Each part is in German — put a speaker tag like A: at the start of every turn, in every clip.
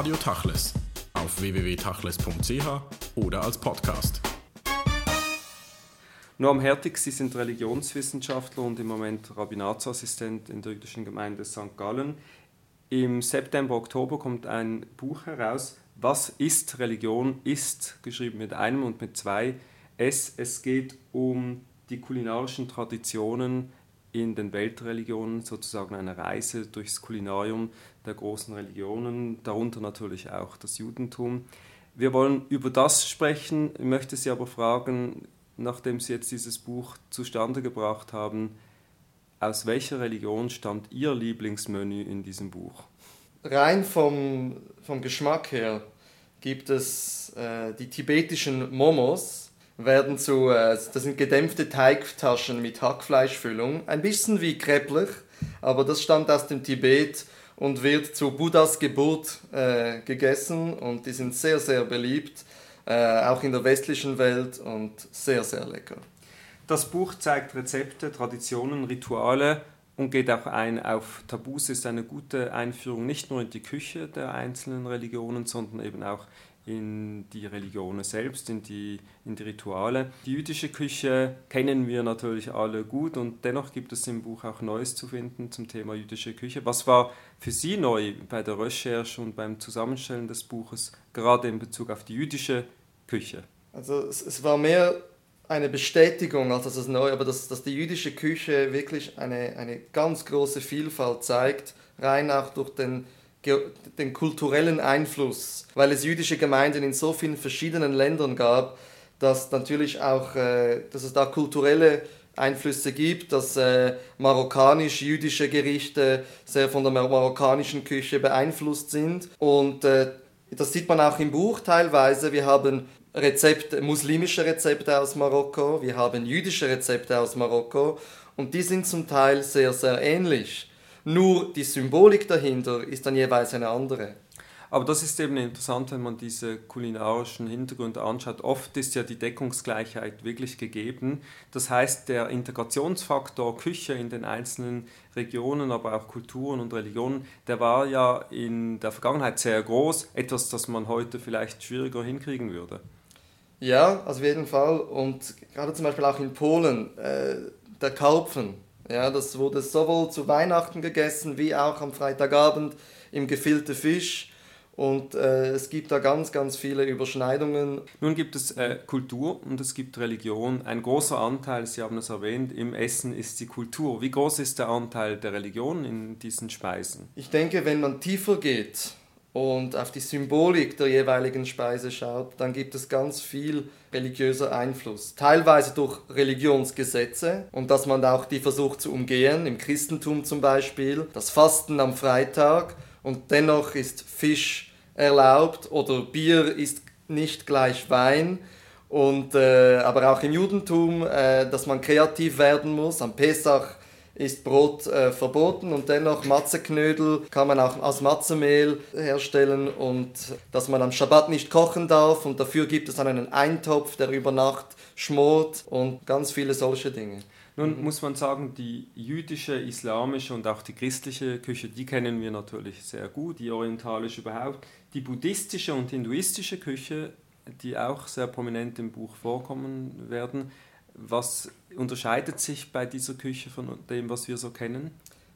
A: Radio Tachles auf www.tachles.ch oder als Podcast.
B: Noam Hertig, Sie sind Religionswissenschaftler und im Moment Rabbinatsassistent in der jüdischen Gemeinde St. Gallen. Im September, Oktober kommt ein Buch heraus, Was ist Religion? Ist geschrieben mit einem und mit zwei S. Es geht um die kulinarischen Traditionen in den Weltreligionen, sozusagen eine Reise durchs Kulinarium der großen Religionen, darunter natürlich auch das Judentum. Wir wollen über das sprechen. Ich möchte Sie aber fragen, nachdem Sie jetzt dieses Buch zustande gebracht haben, aus welcher Religion stammt Ihr Lieblingsmenü in diesem Buch?
C: Rein vom, vom Geschmack her gibt es äh, die tibetischen Momos, werden zu, äh, das sind gedämpfte Teigtaschen mit Hackfleischfüllung. Ein bisschen wie Kreppler, aber das stammt aus dem Tibet und wird zu Buddhas Geburt äh, gegessen und die sind sehr, sehr beliebt, äh, auch in der westlichen Welt und sehr, sehr lecker.
B: Das Buch zeigt Rezepte, Traditionen, Rituale und geht auch ein auf Tabus, ist eine gute Einführung nicht nur in die Küche der einzelnen Religionen, sondern eben auch in die Religionen selbst, in die, in die Rituale. Die jüdische Küche kennen wir natürlich alle gut und dennoch gibt es im Buch auch Neues zu finden zum Thema jüdische Küche. Was war für Sie neu bei der Recherche und beim Zusammenstellen des Buches, gerade in Bezug auf die jüdische Küche?
C: Also es, es war mehr eine Bestätigung als das neu, aber dass, dass die jüdische Küche wirklich eine, eine ganz große Vielfalt zeigt, rein auch durch den den kulturellen Einfluss, weil es jüdische Gemeinden in so vielen verschiedenen Ländern gab, dass natürlich auch, äh, dass es da kulturelle Einflüsse gibt, dass äh, marokkanisch-jüdische Gerichte sehr von der marokkanischen Küche beeinflusst sind. Und äh, das sieht man auch im Buch teilweise. Wir haben Rezepte, muslimische Rezepte aus Marokko, wir haben jüdische Rezepte aus Marokko und die sind zum Teil sehr, sehr ähnlich. Nur die Symbolik dahinter ist dann jeweils eine andere.
B: Aber das ist eben interessant, wenn man diese kulinarischen Hintergründe anschaut. Oft ist ja die Deckungsgleichheit wirklich gegeben. Das heißt, der Integrationsfaktor Küche in den einzelnen Regionen, aber auch Kulturen und Religionen, der war ja in der Vergangenheit sehr groß. Etwas, das man heute vielleicht schwieriger hinkriegen würde.
C: Ja, auf jeden Fall. Und gerade zum Beispiel auch in Polen, äh, der Karpfen ja, das wurde sowohl zu Weihnachten gegessen wie auch am Freitagabend im gefilter Fisch. Und äh, es gibt da ganz, ganz viele Überschneidungen.
B: Nun gibt es äh, Kultur und es gibt Religion. Ein großer Anteil, Sie haben es erwähnt, im Essen ist die Kultur. Wie groß ist der Anteil der Religion in diesen Speisen?
C: Ich denke, wenn man tiefer geht, und auf die Symbolik der jeweiligen Speise schaut, dann gibt es ganz viel religiöser Einfluss. Teilweise durch Religionsgesetze und dass man auch die versucht zu umgehen, im Christentum zum Beispiel, das Fasten am Freitag und dennoch ist Fisch erlaubt oder Bier ist nicht gleich Wein. Und, äh, aber auch im Judentum, äh, dass man kreativ werden muss. Am Pesach ist Brot äh, verboten und dennoch Matzeknödel kann man auch aus Matzemehl herstellen und dass man am Schabbat nicht kochen darf und dafür gibt es dann einen Eintopf, der über Nacht schmort und ganz viele solche Dinge.
B: Nun muss man sagen, die jüdische, islamische und auch die christliche Küche, die kennen wir natürlich sehr gut, die orientalische überhaupt. Die buddhistische und hinduistische Küche, die auch sehr prominent im Buch vorkommen werden, was unterscheidet sich bei dieser Küche von dem, was wir so kennen?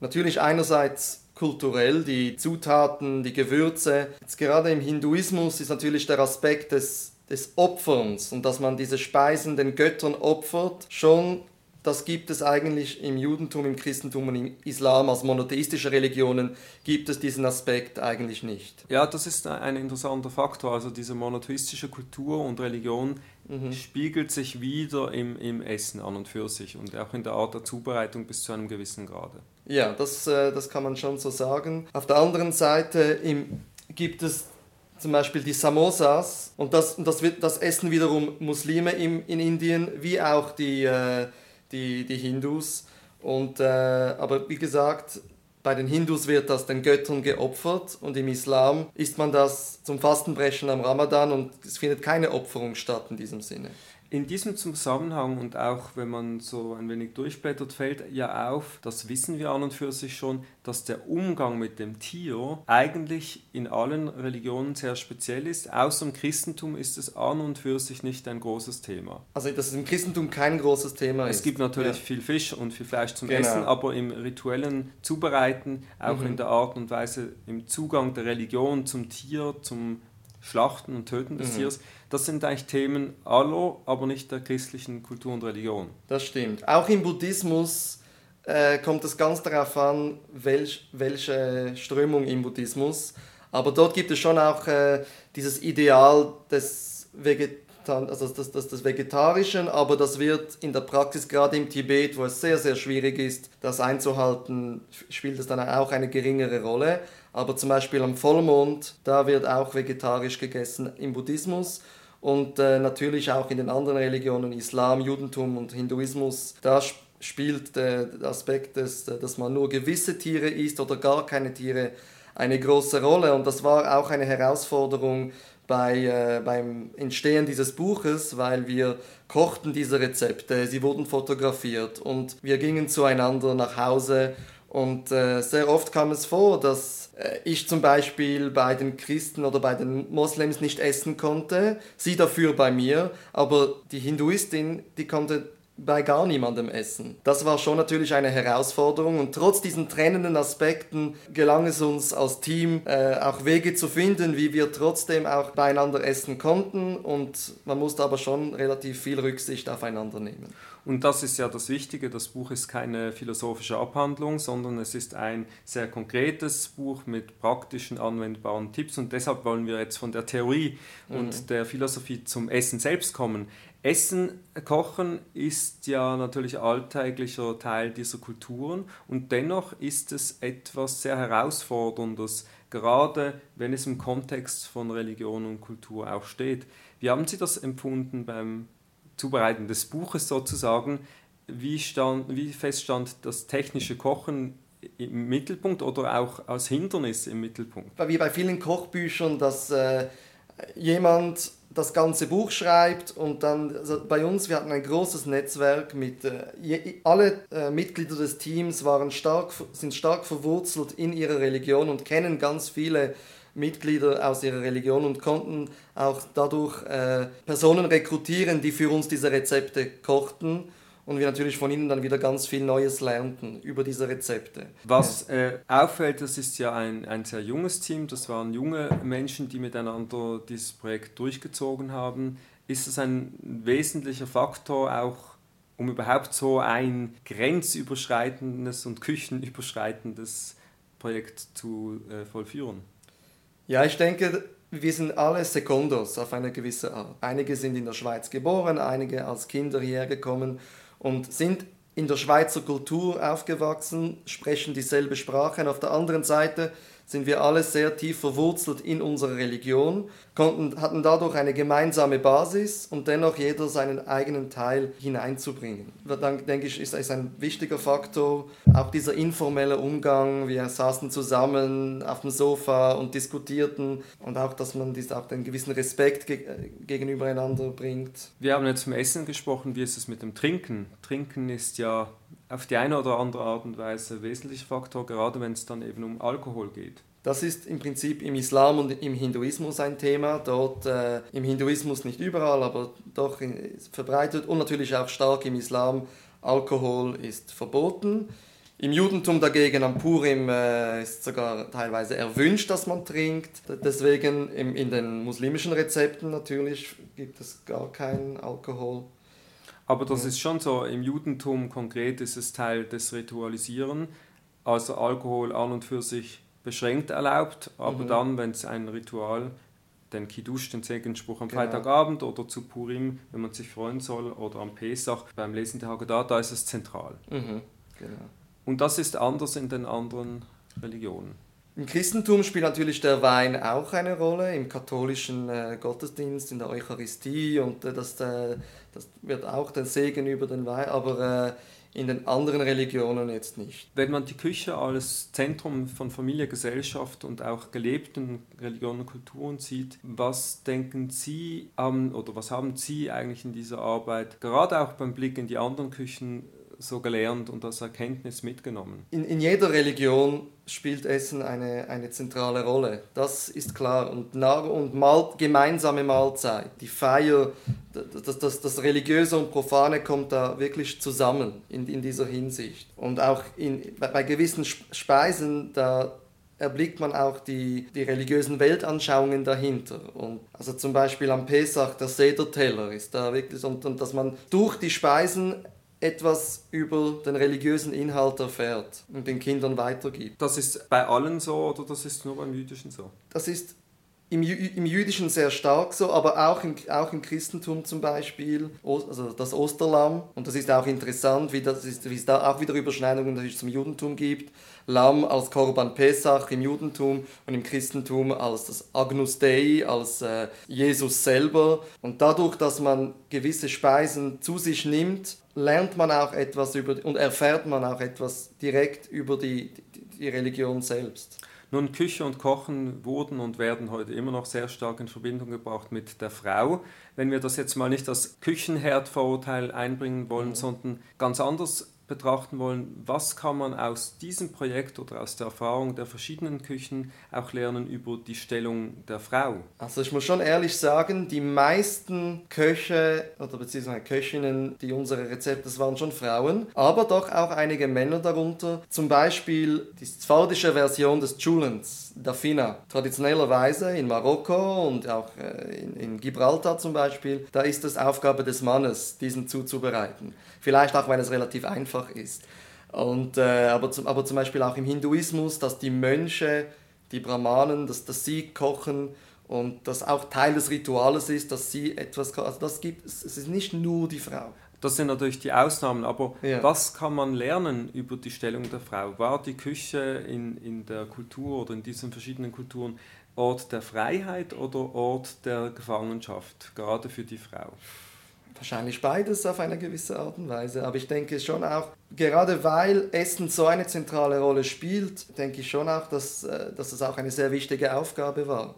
C: Natürlich einerseits kulturell, die Zutaten, die Gewürze. Jetzt gerade im Hinduismus ist natürlich der Aspekt des, des Opferns und dass man diese Speisen den Göttern opfert, schon das gibt es eigentlich im Judentum, im Christentum und im Islam als monotheistische Religionen gibt es diesen Aspekt eigentlich nicht.
B: Ja, das ist ein interessanter Faktor. Also diese monotheistische Kultur und Religion mhm. spiegelt sich wieder im, im Essen an und für sich und auch in der Art der Zubereitung bis zu einem gewissen Grade.
C: Ja, das, äh, das kann man schon so sagen. Auf der anderen Seite im, gibt es zum Beispiel die Samosas und das, das, wird, das essen wiederum Muslime im, in Indien wie auch die... Äh, die, die Hindus. Und, äh, aber wie gesagt, bei den Hindus wird das den Göttern geopfert und im Islam isst man das zum Fastenbrechen am Ramadan und es findet keine Opferung statt in diesem Sinne.
B: In diesem Zusammenhang und auch wenn man so ein wenig durchblättert, fällt ja auf, das wissen wir an und für sich schon, dass der Umgang mit dem Tier eigentlich in allen Religionen sehr speziell ist. Außer im Christentum ist es an und für sich nicht ein großes Thema.
C: Also dass es im Christentum kein großes Thema
B: es
C: ist.
B: Es gibt natürlich ja. viel Fisch und viel Fleisch zum
C: genau.
B: Essen, aber im rituellen Zubereiten, auch mhm. in der Art und Weise, im Zugang der Religion zum Tier, zum Schlachten und Töten des mhm. Tiers, das sind eigentlich Themen aller, aber nicht der christlichen Kultur und Religion.
C: Das stimmt. Auch im Buddhismus äh, kommt es ganz darauf an, welch, welche Strömung im Buddhismus. Aber dort gibt es schon auch äh, dieses Ideal des Vegetarischen also das, das, das Vegetarischen, aber das wird in der Praxis, gerade im Tibet, wo es sehr, sehr schwierig ist, das einzuhalten, spielt es dann auch eine geringere Rolle. Aber zum Beispiel am Vollmond, da wird auch vegetarisch gegessen im Buddhismus und äh, natürlich auch in den anderen Religionen, Islam, Judentum und Hinduismus, da spielt der Aspekt, des, dass man nur gewisse Tiere isst oder gar keine Tiere, eine große Rolle. Und das war auch eine Herausforderung bei, äh, beim Entstehen dieses Buches, weil wir kochten diese Rezepte, sie wurden fotografiert und wir gingen zueinander nach Hause und äh, sehr oft kam es vor, dass äh, ich zum Beispiel bei den Christen oder bei den Moslems nicht essen konnte, sie dafür bei mir, aber die Hinduistin, die konnte bei gar niemandem essen. Das war schon natürlich eine Herausforderung und trotz diesen trennenden Aspekten gelang es uns als Team äh, auch Wege zu finden, wie wir trotzdem auch beieinander essen konnten und man musste aber schon relativ viel Rücksicht aufeinander nehmen.
B: Und das ist ja das Wichtige, das Buch ist keine philosophische Abhandlung, sondern es ist ein sehr konkretes Buch mit praktischen, anwendbaren Tipps und deshalb wollen wir jetzt von der Theorie mhm. und der Philosophie zum Essen selbst kommen. Essen, Kochen ist ja natürlich alltäglicher Teil dieser Kulturen und dennoch ist es etwas sehr Herausforderndes, gerade wenn es im Kontext von Religion und Kultur auch steht. Wie haben Sie das empfunden beim Zubereiten des Buches sozusagen, wie, stand, wie feststand das technische Kochen im Mittelpunkt oder auch als Hindernis im Mittelpunkt?
C: Wie bei vielen Kochbüchern, dass äh, jemand das ganze Buch schreibt und dann also bei uns, wir hatten ein großes Netzwerk mit äh, je, alle äh, Mitglieder des Teams waren stark, sind stark verwurzelt in ihrer Religion und kennen ganz viele Mitglieder aus ihrer Religion und konnten auch dadurch äh, Personen rekrutieren, die für uns diese Rezepte kochten und wir natürlich von ihnen dann wieder ganz viel Neues lernten über diese Rezepte.
B: Was äh, auffällt, das ist ja ein, ein sehr junges Team, das waren junge Menschen, die miteinander dieses Projekt durchgezogen haben. Ist es ein wesentlicher Faktor auch, um überhaupt so ein grenzüberschreitendes und küchenüberschreitendes Projekt zu äh, vollführen?
C: Ja, ich denke, wir sind alle Sekundos auf eine gewisse Art. Einige sind in der Schweiz geboren, einige als Kinder hierher gekommen und sind in der Schweizer Kultur aufgewachsen, sprechen dieselbe Sprache. Und auf der anderen Seite sind wir alle sehr tief verwurzelt in unserer Religion, konnten, hatten dadurch eine gemeinsame Basis und dennoch jeder seinen eigenen Teil hineinzubringen. Dann denke ich, ist es ein wichtiger Faktor, auch dieser informelle Umgang. Wir saßen zusammen auf dem Sofa und diskutierten und auch, dass man dies, auch einen gewissen Respekt ge gegenüber einander bringt.
B: Wir haben jetzt zum Essen gesprochen, wie ist es mit dem Trinken? Trinken ist ja auf die eine oder andere Art und Weise wesentlicher Faktor, gerade wenn es dann eben um Alkohol geht.
C: Das ist im Prinzip im Islam und im Hinduismus ein Thema. Dort äh, im Hinduismus nicht überall, aber doch in, verbreitet und natürlich auch stark im Islam. Alkohol ist verboten. Im Judentum dagegen am Purim äh, ist sogar teilweise erwünscht, dass man trinkt. Deswegen im, in den muslimischen Rezepten natürlich gibt es gar keinen Alkohol.
B: Aber das ist schon so, im Judentum konkret ist es Teil des Ritualisieren, also Alkohol an und für sich beschränkt erlaubt, aber mhm. dann, wenn es ein Ritual, den Kiddush, den Segensspruch am genau. Freitagabend oder zu Purim, wenn man sich freuen soll, oder am Pesach beim Lesen der Haggadah, da ist es zentral.
C: Mhm. Genau.
B: Und das ist anders in den anderen Religionen.
C: Im Christentum spielt natürlich der Wein auch eine Rolle, im katholischen äh, Gottesdienst, in der Eucharistie und äh, das, äh, das wird auch den Segen über den Wein, aber äh, in den anderen Religionen jetzt nicht.
B: Wenn man die Küche als Zentrum von Familie, Gesellschaft und auch gelebten Religionen und Kulturen sieht, was denken Sie an oder was haben Sie eigentlich in dieser Arbeit, gerade auch beim Blick in die anderen Küchen, so gelernt und als Erkenntnis mitgenommen?
C: In, in jeder Religion spielt Essen eine, eine zentrale Rolle. Das ist klar. Und, und Mahl gemeinsame Mahlzeit, die Feier, das, das, das Religiöse und Profane kommt da wirklich zusammen in, in dieser Hinsicht. Und auch in, bei, bei gewissen Speisen, da erblickt man auch die, die religiösen Weltanschauungen dahinter. Und also zum Beispiel am Pesach, der Sederteller ist da wirklich, und, und dass man durch die Speisen etwas über den religiösen Inhalt erfährt und den Kindern weitergibt.
B: Das ist bei allen so oder das ist nur beim Jüdischen so?
C: Das ist im, im Jüdischen sehr stark so, aber auch im, auch im Christentum zum Beispiel, also das Osterlamm. Und das ist auch interessant, wie, das ist, wie es da auch wieder Überschneidungen zum Judentum gibt. Lamm als Korban Pesach im Judentum und im Christentum als das Agnus Dei, als äh, Jesus selber. Und dadurch, dass man gewisse Speisen zu sich nimmt, lernt man auch etwas über und erfährt man auch etwas direkt über die, die, die Religion selbst.
B: Nun, Küche und Kochen wurden und werden heute immer noch sehr stark in Verbindung gebracht mit der Frau. Wenn wir das jetzt mal nicht als Küchenherdvorurteil einbringen wollen, mhm. sondern ganz anders betrachten wollen, was kann man aus diesem Projekt oder aus der Erfahrung der verschiedenen Küchen auch lernen über die Stellung der Frau?
C: Also ich muss schon ehrlich sagen, die meisten Köche oder beziehungsweise Köchinnen, die unsere Rezepte, das waren schon Frauen, aber doch auch einige Männer darunter. Zum Beispiel die sphardische Version des Chulens, Dafina. Traditionellerweise in Marokko und auch äh, in, in Gibraltar zum Beispiel, da ist es Aufgabe des Mannes, diesen zuzubereiten. Vielleicht auch, weil es relativ einfach ist. Und, äh, aber, zum, aber zum Beispiel auch im Hinduismus, dass die Mönche, die Brahmanen, dass, dass sie kochen und das auch Teil des Rituales ist, dass sie etwas kochen. Also das gibt es ist nicht nur die Frau.
B: Das sind natürlich die Ausnahmen, aber ja. was kann man lernen über die Stellung der Frau? War die Küche in, in der Kultur oder in diesen verschiedenen Kulturen Ort der Freiheit oder Ort der Gefangenschaft, gerade für die Frau?
C: Wahrscheinlich beides auf eine gewisse Art und Weise. Aber ich denke schon auch, gerade weil Essen so eine zentrale Rolle spielt, denke ich schon auch, dass, äh, dass es auch eine sehr wichtige Aufgabe war.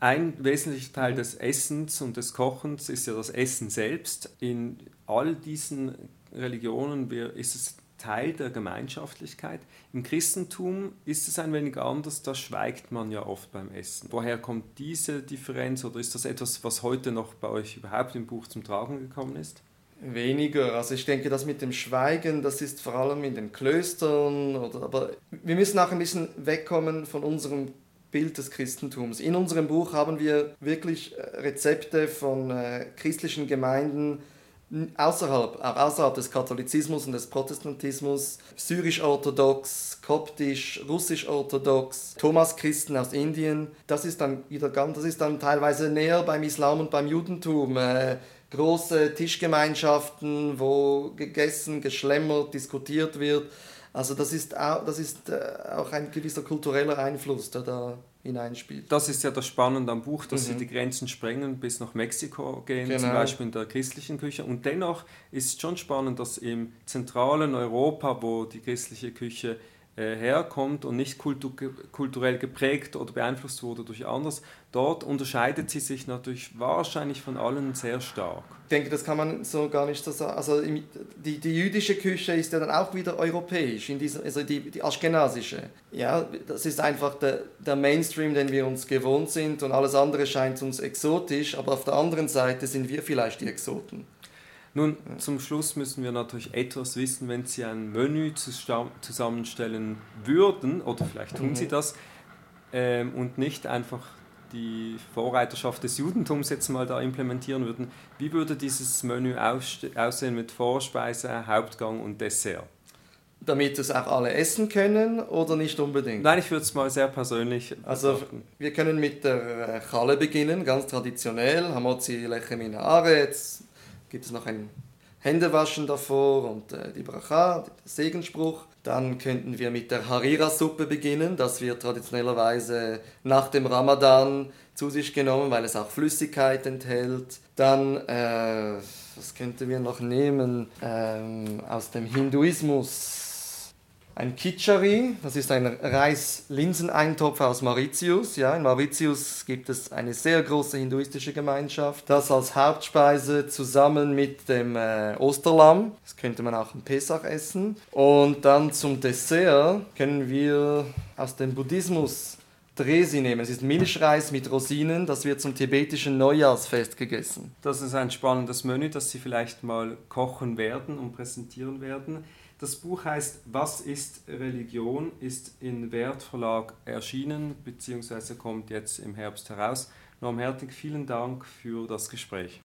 B: Ein wesentlicher Teil des Essens und des Kochens ist ja das Essen selbst. In all diesen Religionen ist es Teil der Gemeinschaftlichkeit. Im Christentum ist es ein wenig anders, da schweigt man ja oft beim Essen. Woher kommt diese Differenz oder ist das etwas, was heute noch bei euch überhaupt im Buch zum Tragen gekommen ist?
C: Weniger. Also ich denke, das mit dem Schweigen, das ist vor allem in den Klöstern. Oder, aber wir müssen auch ein bisschen wegkommen von unserem Bild des Christentums. In unserem Buch haben wir wirklich äh, Rezepte von äh, christlichen Gemeinden, außerhalb, auch außerhalb des Katholizismus und des Protestantismus, syrisch-orthodox, koptisch, russisch-orthodox, Thomas-Christen aus Indien, das ist dann wieder ganz, das ist dann teilweise näher beim Islam und beim Judentum. Äh, große Tischgemeinschaften, wo gegessen, geschlemmert, diskutiert wird. Also das ist auch, das ist äh, auch ein gewisser kultureller Einfluss, der da hineinspielt.
B: Das ist ja das Spannende am Buch, dass mhm. sie die Grenzen sprengen, bis nach Mexiko gehen, genau. zum Beispiel in der christlichen Küche. Und dennoch ist es schon spannend, dass im zentralen Europa, wo die christliche Küche äh, herkommt und nicht kultu kulturell geprägt oder beeinflusst wurde durch anders, dort unterscheidet sie sich natürlich wahrscheinlich von allen sehr stark.
C: Ich denke, das kann man so gar nicht so sagen. Also die, die jüdische Küche ist ja dann auch wieder europäisch, in diesem, also die, die aschkenasische. Ja, das ist einfach der, der Mainstream, den wir uns gewohnt sind und alles andere scheint uns exotisch, aber auf der anderen Seite sind wir vielleicht die Exoten.
B: Nun, zum Schluss müssen wir natürlich etwas wissen, wenn Sie ein Menü zusammenstellen würden, oder vielleicht tun Sie mhm. das, ähm, und nicht einfach die Vorreiterschaft des Judentums jetzt mal da implementieren würden. Wie würde dieses Menü aussehen mit Vorspeise, Hauptgang und Dessert?
C: Damit es auch alle essen können oder nicht unbedingt?
B: Nein, ich würde es mal sehr persönlich.
C: Also, betrachten. wir können mit der Challe beginnen, ganz traditionell. Hamotzi lechem in Haaretz, gibt es noch ein Händewaschen davor und äh, die Bracha, der Segensspruch. Dann könnten wir mit der Harira-Suppe beginnen. Das wird traditionellerweise nach dem Ramadan zu sich genommen, weil es auch Flüssigkeit enthält. Dann äh, was könnten wir noch nehmen? Ähm, aus dem Hinduismus ein Kitschari, das ist ein Reis-Linseneintopf aus Mauritius. Ja, in Mauritius gibt es eine sehr große hinduistische Gemeinschaft. Das als Hauptspeise zusammen mit dem äh, Osterlamm. Das könnte man auch im Pesach essen. Und dann zum Dessert können wir aus dem Buddhismus Dresi nehmen. Es ist Milchreis mit Rosinen, das wird zum tibetischen Neujahrsfest gegessen.
B: Das ist ein spannendes Menü, das Sie vielleicht mal kochen werden und präsentieren werden. Das Buch heißt Was ist Religion? ist in Wertverlag erschienen bzw. kommt jetzt im Herbst heraus. Norm Hertig, vielen Dank für das Gespräch.